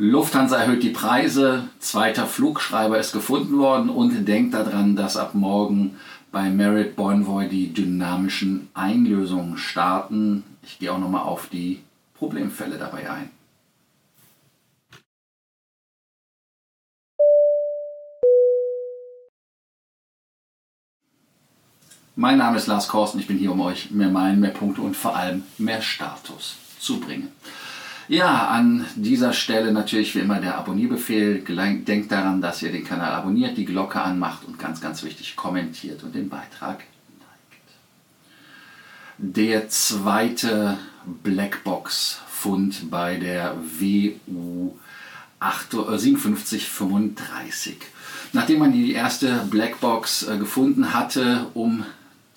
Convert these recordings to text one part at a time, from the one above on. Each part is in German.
Lufthansa erhöht die Preise, zweiter Flugschreiber ist gefunden worden und denkt daran, dass ab morgen bei Merit Bonvoy die dynamischen Einlösungen starten. Ich gehe auch nochmal auf die Problemfälle dabei ein. Mein Name ist Lars Korsten, ich bin hier, um euch mehr Meilen, mehr Punkte und vor allem mehr Status zu bringen. Ja, an dieser Stelle natürlich wie immer der Abonnierbefehl. Denkt daran, dass ihr den Kanal abonniert, die Glocke anmacht und ganz, ganz wichtig kommentiert und den Beitrag liked. Der zweite Blackbox-Fund bei der WU 5735. Nachdem man die erste Blackbox äh, gefunden hatte, um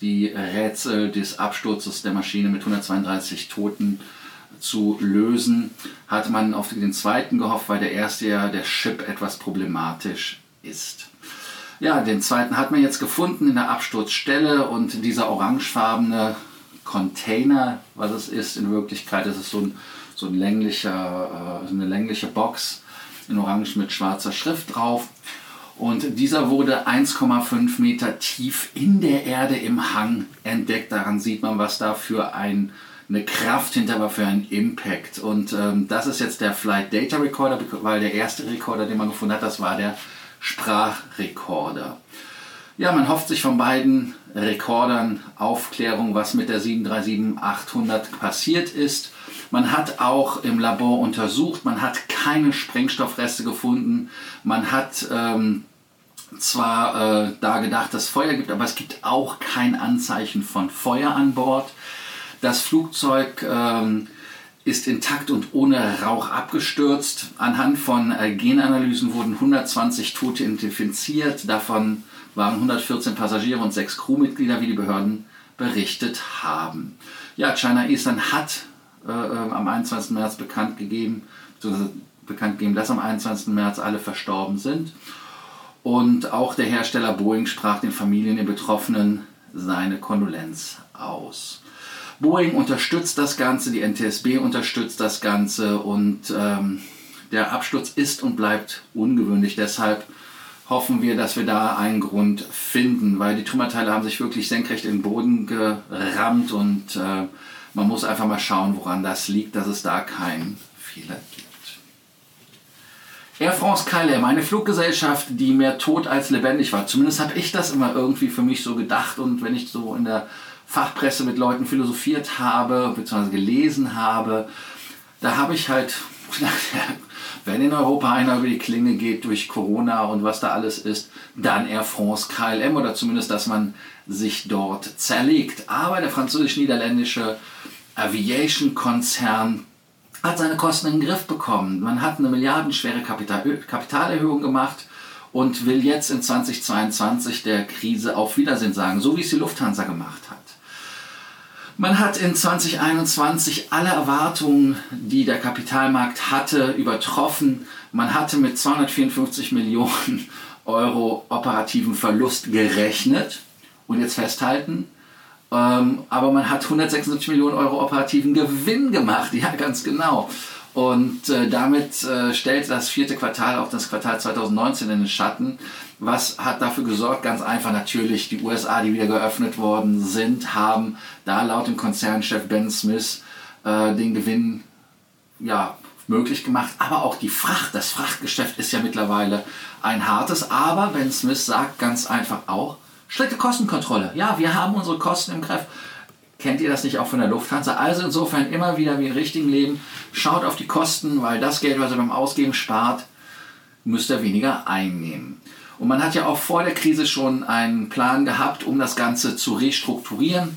die Rätsel des Absturzes der Maschine mit 132 Toten zu lösen, hatte man auf den zweiten gehofft, weil der erste ja der Chip etwas problematisch ist. Ja, den zweiten hat man jetzt gefunden in der Absturzstelle und dieser orangefarbene Container, was es ist, in Wirklichkeit ist es so, ein, so ein länglicher, äh, eine längliche Box in Orange mit schwarzer Schrift drauf. Und dieser wurde 1,5 Meter tief in der Erde im Hang entdeckt. Daran sieht man, was da für ein, eine Kraft hinter war, für einen Impact. Und ähm, das ist jetzt der Flight Data Recorder, weil der erste Recorder, den man gefunden hat, das war der Sprachrekorder. Ja, man hofft sich von beiden Rekordern Aufklärung, was mit der 737-800 passiert ist. Man hat auch im Labor untersucht, man hat keine Sprengstoffreste gefunden. Man hat ähm, zwar äh, da gedacht, dass es Feuer gibt, aber es gibt auch kein Anzeichen von Feuer an Bord. Das Flugzeug ähm, ist intakt und ohne Rauch abgestürzt. Anhand von äh, Genanalysen wurden 120 Tote identifiziert. Davon waren 114 Passagiere und sechs Crewmitglieder, wie die Behörden berichtet haben. Ja, China Eastern hat äh, äh am 21. März bekannt gegeben, bekannt gegeben, dass am 21. März alle verstorben sind. Und auch der Hersteller Boeing sprach den Familien der Betroffenen seine Kondolenz aus. Boeing unterstützt das Ganze, die NTSB unterstützt das Ganze und ähm, der Absturz ist und bleibt ungewöhnlich. Deshalb hoffen wir, dass wir da einen Grund finden, weil die Trümmerteile haben sich wirklich senkrecht in den Boden gerammt und äh, man muss einfach mal schauen, woran das liegt, dass es da keinen Fehler gibt. Air France KLM, eine Fluggesellschaft, die mehr tot als lebendig war. Zumindest habe ich das immer irgendwie für mich so gedacht und wenn ich so in der Fachpresse mit Leuten philosophiert habe, beziehungsweise gelesen habe, da habe ich halt wenn in Europa einer über die Klinge geht durch Corona und was da alles ist, dann Air France KLM oder zumindest, dass man sich dort zerlegt. Aber der französisch-niederländische Aviation-Konzern hat seine Kosten in den Griff bekommen. Man hat eine milliardenschwere Kapital Kapitalerhöhung gemacht und will jetzt in 2022 der Krise auf Wiedersehen sagen, so wie es die Lufthansa gemacht hat. Man hat in 2021 alle Erwartungen, die der Kapitalmarkt hatte, übertroffen. Man hatte mit 254 Millionen Euro operativen Verlust gerechnet. Und jetzt festhalten, ähm, aber man hat 176 Millionen Euro operativen Gewinn gemacht, ja ganz genau. Und äh, damit äh, stellt das vierte Quartal auch das Quartal 2019 in den Schatten. Was hat dafür gesorgt? Ganz einfach natürlich, die USA, die wieder geöffnet worden sind, haben da laut dem Konzernchef Ben Smith äh, den Gewinn ja, möglich gemacht. Aber auch die Fracht, das Frachtgeschäft ist ja mittlerweile ein hartes. Aber Ben Smith sagt ganz einfach auch, Strikte Kostenkontrolle. Ja, wir haben unsere Kosten im Griff. Kennt ihr das nicht auch von der Lufthansa? Also insofern immer wieder wie im richtigen Leben, schaut auf die Kosten, weil das Geld, was ihr beim Ausgeben spart, müsst ihr weniger einnehmen. Und man hat ja auch vor der Krise schon einen Plan gehabt, um das Ganze zu restrukturieren.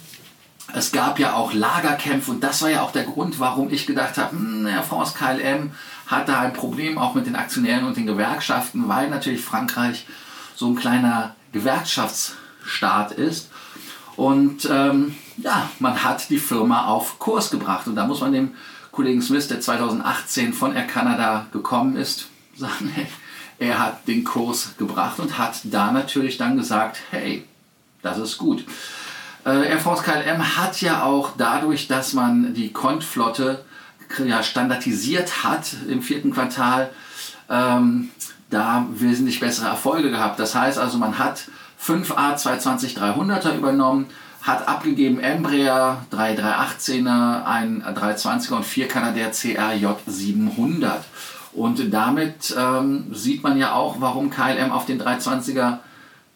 Es gab ja auch Lagerkämpfe und das war ja auch der Grund, warum ich gedacht habe, hm, Air France KLM hat da ein Problem auch mit den Aktionären und den Gewerkschaften, weil natürlich Frankreich so ein kleiner Gewerkschafts- Start ist. Und ähm, ja, man hat die Firma auf Kurs gebracht. Und da muss man dem Kollegen Smith, der 2018 von Air Canada gekommen ist, sagen, hey, er hat den Kurs gebracht und hat da natürlich dann gesagt, hey, das ist gut. Äh, Air France KLM hat ja auch dadurch, dass man die Contflotte ja, standardisiert hat im vierten Quartal, ähm, da wesentlich bessere Erfolge gehabt. Das heißt also, man hat 5 A220-300er übernommen, hat abgegeben Embraer 3 318er, ein 320er und 4 Canadair CRJ 700. Und damit ähm, sieht man ja auch, warum KLM auf den 320er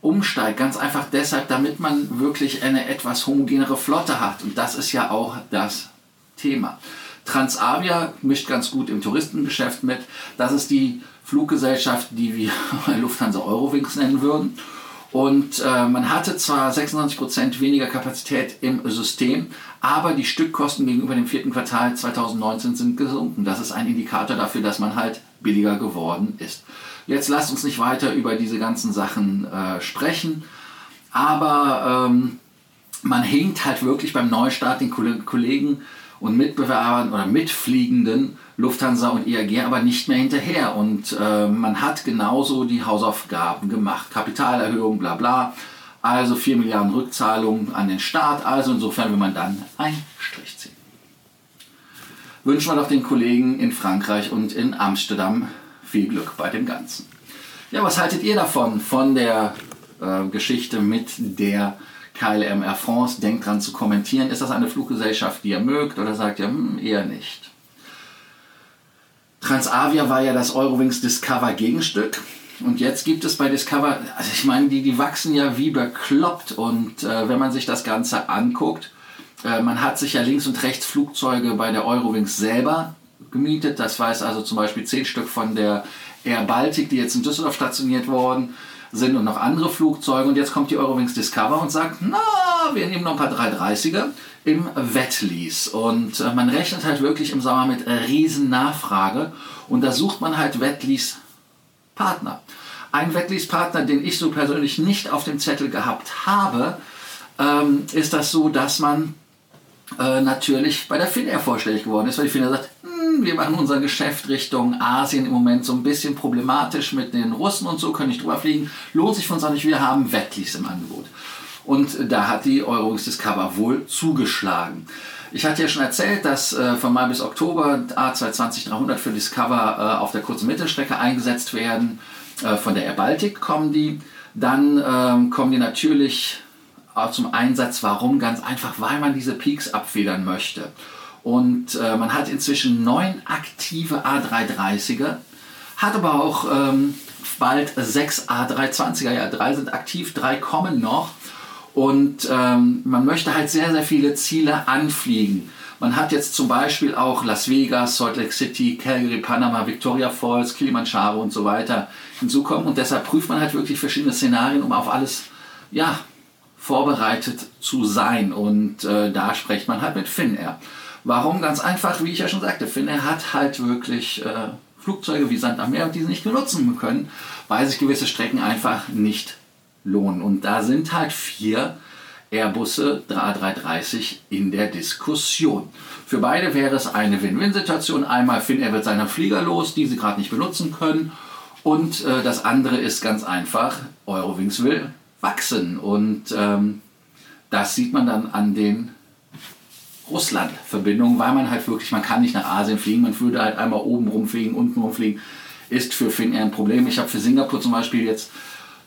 umsteigt. Ganz einfach deshalb, damit man wirklich eine etwas homogenere Flotte hat. Und das ist ja auch das Thema. Transavia mischt ganz gut im Touristengeschäft mit. Das ist die Fluggesellschaft, die wir Lufthansa Eurowings nennen würden. Und äh, man hatte zwar 96% weniger Kapazität im System, aber die Stückkosten gegenüber dem vierten Quartal 2019 sind gesunken. Das ist ein Indikator dafür, dass man halt billiger geworden ist. Jetzt lasst uns nicht weiter über diese ganzen Sachen äh, sprechen, aber ähm, man hinkt halt wirklich beim Neustart den Kollegen und Mitbewerbern oder Mitfliegenden Lufthansa und IAG aber nicht mehr hinterher. Und äh, man hat genauso die Hausaufgaben gemacht. Kapitalerhöhung, bla bla. Also 4 Milliarden Rückzahlungen an den Staat. Also insofern will man dann einen Strich ziehen. Wünschen wir doch den Kollegen in Frankreich und in Amsterdam viel Glück bei dem Ganzen. Ja, was haltet ihr davon, von der äh, Geschichte mit der KLM Air France? Denkt dran zu kommentieren. Ist das eine Fluggesellschaft, die ihr mögt oder sagt ihr hm, eher nicht? Transavia war ja das Eurowings Discover Gegenstück. Und jetzt gibt es bei Discover, also ich meine, die, die wachsen ja wie bekloppt. Und äh, wenn man sich das Ganze anguckt, äh, man hat sich ja links und rechts Flugzeuge bei der Eurowings selber gemietet. Das weiß also zum Beispiel zehn Stück von der Air Baltic, die jetzt in Düsseldorf stationiert worden sind und noch andere Flugzeuge. Und jetzt kommt die Eurowings Discover und sagt, na, wir nehmen noch ein paar 330er im Wettlease. Und äh, man rechnet halt wirklich im Sommer mit riesen Nachfrage. Und da sucht man halt Wettlease-Partner. Ein Wettlease-Partner, den ich so persönlich nicht auf dem Zettel gehabt habe, ähm, ist das so, dass man äh, natürlich bei der Finnair vorstellig geworden ist, weil die Finnair sagt, wir machen unser Geschäft Richtung Asien im Moment so ein bisschen problematisch mit den Russen und so, können nicht drüber fliegen, lohnt sich von uns auch nicht, wir haben Wettlease im Angebot. Und da hat die Eurowings Discover wohl zugeschlagen. Ich hatte ja schon erzählt, dass äh, von Mai bis Oktober A220-300 für Discover äh, auf der kurzen Mittelstrecke eingesetzt werden. Äh, von der Air Baltic kommen die. Dann ähm, kommen die natürlich auch zum Einsatz. Warum? Ganz einfach, weil man diese Peaks abfedern möchte. Und äh, man hat inzwischen neun aktive A330er, hat aber auch ähm, bald sechs A320er. Ja, drei sind aktiv, drei kommen noch. Und ähm, man möchte halt sehr, sehr viele Ziele anfliegen. Man hat jetzt zum Beispiel auch Las Vegas, Salt Lake City, Calgary, Panama, Victoria Falls, Kilimanjaro und so weiter hinzukommen. Und deshalb prüft man halt wirklich verschiedene Szenarien, um auf alles ja, vorbereitet zu sein. Und äh, da spricht man halt mit Finnair. Warum? Ganz einfach, wie ich ja schon sagte, Finnair hat halt wirklich äh, Flugzeuge wie Sand am Meer, die sie nicht benutzen können, weil sich gewisse Strecken einfach nicht lohnen. Und da sind halt vier Airbusse A330 in der Diskussion. Für beide wäre es eine Win-Win-Situation. Einmal Finnair wird seiner Flieger los, die sie gerade nicht benutzen können. Und äh, das andere ist ganz einfach, Eurowings will wachsen. Und ähm, das sieht man dann an den Russland-Verbindungen, weil man halt wirklich, man kann nicht nach Asien fliegen, man würde halt einmal oben rumfliegen, unten rumfliegen, ist für Finnair ein Problem. Ich habe für Singapur zum Beispiel jetzt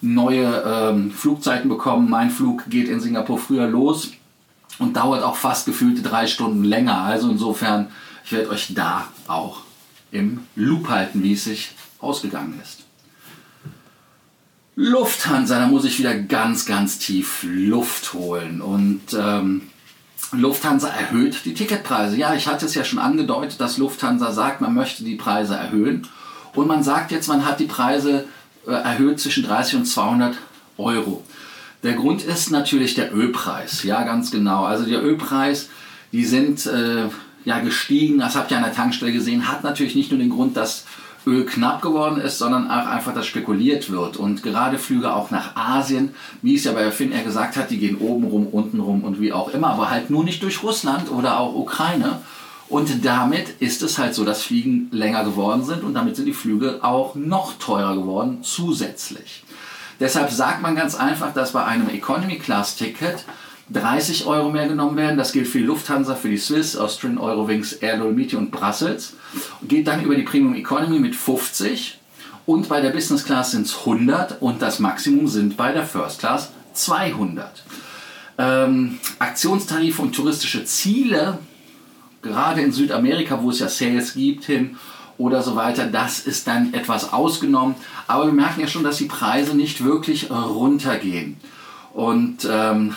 neue ähm, Flugzeiten bekommen. Mein Flug geht in Singapur früher los und dauert auch fast gefühlte drei Stunden länger. Also insofern, ich werde euch da auch im Loop halten, wie es sich ausgegangen ist. Lufthansa, da muss ich wieder ganz, ganz tief Luft holen. Und ähm, Lufthansa erhöht die Ticketpreise. Ja, ich hatte es ja schon angedeutet, dass Lufthansa sagt, man möchte die Preise erhöhen. Und man sagt jetzt, man hat die Preise äh, erhöht zwischen 30 und 200 Euro. Der Grund ist natürlich der Ölpreis. Ja, ganz genau. Also der Ölpreis, die sind äh, ja gestiegen. Das habt ihr an der Tankstelle gesehen. Hat natürlich nicht nur den Grund, dass Öl knapp geworden ist, sondern auch einfach, dass spekuliert wird. Und gerade Flüge auch nach Asien, wie es ja bei Finnair gesagt hat, die gehen oben rum, unten rum und wie auch immer, aber halt nur nicht durch Russland oder auch Ukraine. Und damit ist es halt so, dass Fliegen länger geworden sind und damit sind die Flüge auch noch teurer geworden zusätzlich. Deshalb sagt man ganz einfach, dass bei einem Economy Class Ticket 30 Euro mehr genommen werden. Das gilt für die Lufthansa, für die Swiss, Austrian, Eurowings, Air Dolomiti und Brussels. Geht dann über die Premium Economy mit 50 und bei der Business Class sind es 100 und das Maximum sind bei der First Class 200. Ähm, Aktionstarife und touristische Ziele, gerade in Südamerika, wo es ja Sales gibt, hin oder so weiter, das ist dann etwas ausgenommen. Aber wir merken ja schon, dass die Preise nicht wirklich runtergehen. Und ähm,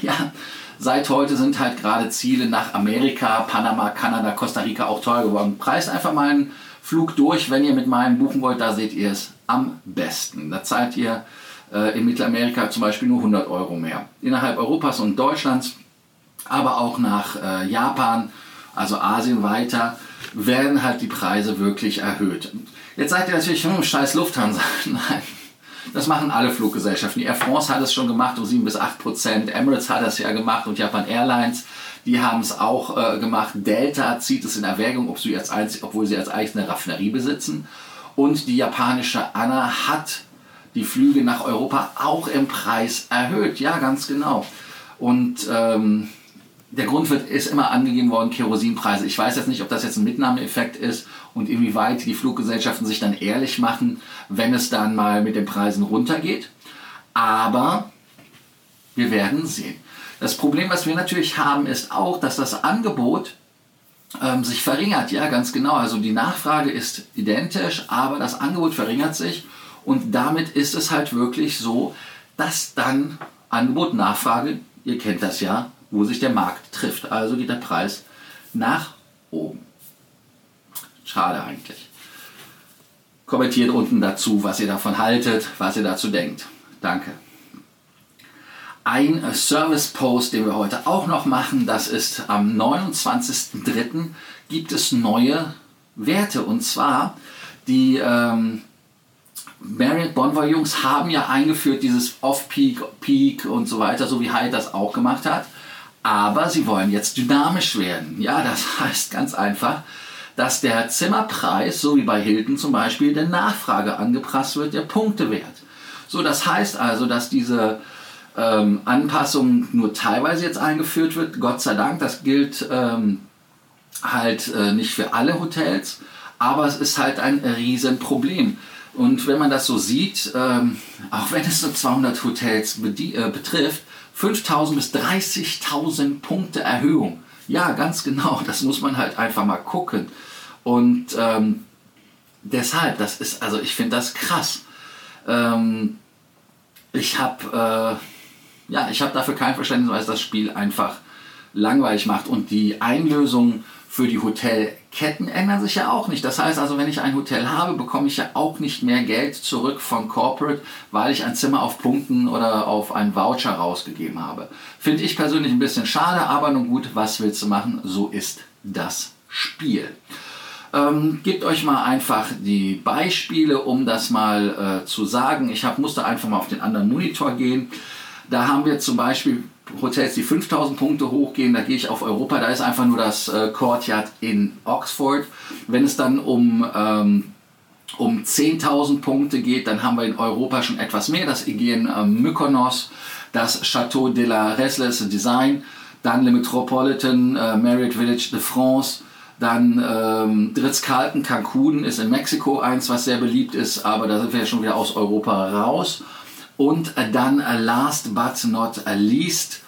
ja, seit heute sind halt gerade Ziele nach Amerika, Panama, Kanada, Costa Rica auch teuer geworden. Preist einfach mal einen Flug durch, wenn ihr mit meinem buchen wollt, da seht ihr es am besten. Da zahlt ihr äh, in Mittelamerika zum Beispiel nur 100 Euro mehr. Innerhalb Europas und Deutschlands, aber auch nach äh, Japan, also Asien weiter, werden halt die Preise wirklich erhöht. Jetzt seid ihr natürlich, hm, scheiß Lufthansa. Nein, das machen alle Fluggesellschaften. Die Air France hat es schon gemacht um 7 bis 8 Prozent. Emirates hat es ja gemacht und Japan Airlines, die haben es auch äh, gemacht. Delta zieht es in Erwägung, ob sie als obwohl sie als eigene Raffinerie besitzen. Und die japanische ANA hat die Flüge nach Europa auch im Preis erhöht. Ja, ganz genau. Und ähm, der Grund wird, ist immer angegeben worden, Kerosinpreise. Ich weiß jetzt nicht, ob das jetzt ein Mitnahmeeffekt ist und inwieweit die Fluggesellschaften sich dann ehrlich machen, wenn es dann mal mit den Preisen runtergeht. Aber wir werden sehen. Das Problem, was wir natürlich haben, ist auch, dass das Angebot ähm, sich verringert. Ja, ganz genau. Also die Nachfrage ist identisch, aber das Angebot verringert sich. Und damit ist es halt wirklich so, dass dann Angebot, Nachfrage, ihr kennt das ja, wo sich der Markt trifft. Also geht der Preis nach oben. Schade eigentlich. Kommentiert unten dazu, was ihr davon haltet, was ihr dazu denkt. Danke. Ein Service-Post, den wir heute auch noch machen, das ist am 29.03. gibt es neue Werte. Und zwar die ähm, Marriott Bonvoy Jungs haben ja eingeführt dieses Off-Peak, Peak und so weiter, so wie Hyde das auch gemacht hat. Aber sie wollen jetzt dynamisch werden. Ja, das heißt ganz einfach, dass der Zimmerpreis, so wie bei Hilton zum Beispiel, der Nachfrage angepasst wird, der Punktewert. So, das heißt also, dass diese ähm, Anpassung nur teilweise jetzt eingeführt wird. Gott sei Dank, das gilt ähm, halt äh, nicht für alle Hotels, aber es ist halt ein Riesenproblem. Und wenn man das so sieht, ähm, auch wenn es nur 200 Hotels äh, betrifft, 5000 bis 30.000 Punkte Erhöhung. Ja, ganz genau, das muss man halt einfach mal gucken. Und ähm, deshalb, das ist, also ich finde das krass. Ähm, ich habe äh, ja, ich habe dafür kein Verständnis, weil es das Spiel einfach langweilig macht und die Einlösung für die Hotelketten ändern sich ja auch nicht. Das heißt also, wenn ich ein Hotel habe, bekomme ich ja auch nicht mehr Geld zurück von Corporate, weil ich ein Zimmer auf Punkten oder auf einen Voucher rausgegeben habe. Finde ich persönlich ein bisschen schade, aber nun gut, was willst du machen? So ist das Spiel. Ähm, gebt euch mal einfach die Beispiele, um das mal äh, zu sagen. Ich hab, musste einfach mal auf den anderen Monitor gehen. Da haben wir zum Beispiel Hotels, die 5000 Punkte hochgehen, da gehe ich auf Europa, da ist einfach nur das äh, Courtyard in Oxford. Wenn es dann um, ähm, um 10.000 Punkte geht, dann haben wir in Europa schon etwas mehr. Das Aegean äh, Mykonos, das Chateau de la Restless Design, dann Le Metropolitan äh, Marriott Village de France, dann ähm, Ritz-Carlton Cancun ist in Mexiko eins, was sehr beliebt ist, aber da sind wir ja schon wieder aus Europa raus. Und dann äh, last but not least,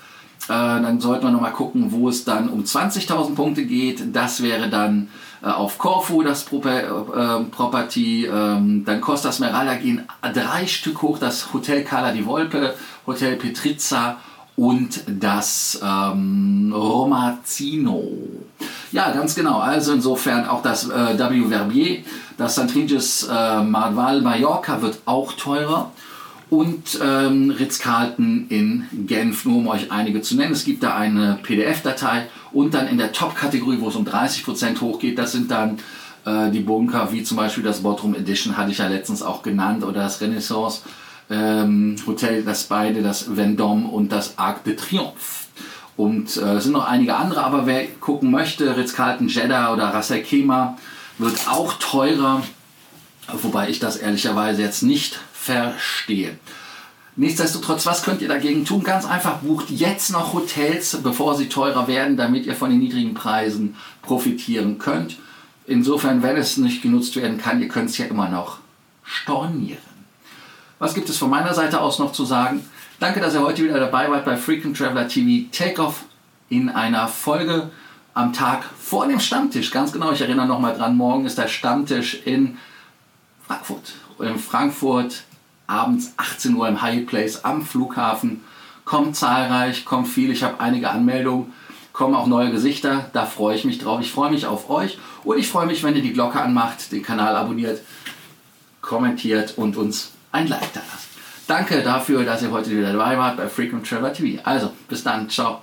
äh, dann sollten wir nochmal gucken, wo es dann um 20.000 Punkte geht. Das wäre dann äh, auf Corfu das Property. Ähm, dann Costa Smeralda gehen drei Stück hoch. Das Hotel Cala di Volpe, Hotel Petrizza und das ähm, Romazzino. Ja, ganz genau. Also insofern auch das äh, W. Verbier, das St. Regis äh, Marval Mallorca wird auch teurer und ähm, Ritz-Carlton in Genf, nur um euch einige zu nennen. Es gibt da eine PDF-Datei und dann in der Top-Kategorie, wo es um 30% hochgeht, das sind dann äh, die Bunker, wie zum Beispiel das Bodrum Edition, hatte ich ja letztens auch genannt, oder das Renaissance ähm, Hotel, das beide, das Vendôme und das Arc de Triomphe. Und äh, es sind noch einige andere, aber wer gucken möchte, Ritz-Carlton Jeddah oder Ras Khaimah wird auch teurer, wobei ich das ehrlicherweise jetzt nicht verstehe. Nichtsdestotrotz, was könnt ihr dagegen tun? Ganz einfach, bucht jetzt noch Hotels, bevor sie teurer werden, damit ihr von den niedrigen Preisen profitieren könnt. Insofern, wenn es nicht genutzt werden kann, ihr könnt es ja immer noch stornieren. Was gibt es von meiner Seite aus noch zu sagen? Danke, dass ihr heute wieder dabei wart bei Frequent Traveler TV Takeoff in einer Folge am Tag vor dem Stammtisch. Ganz genau, ich erinnere nochmal dran, morgen ist der Stammtisch in Frankfurt. In Frankfurt abends 18 Uhr im High Place am Flughafen. Kommt zahlreich, kommt viel. Ich habe einige Anmeldungen, kommen auch neue Gesichter. Da freue ich mich drauf. Ich freue mich auf euch und ich freue mich, wenn ihr die Glocke anmacht, den Kanal abonniert, kommentiert und uns ein Like da lasst. Danke dafür, dass ihr heute wieder dabei wart bei Frequent Traveler TV. Also, bis dann. Ciao.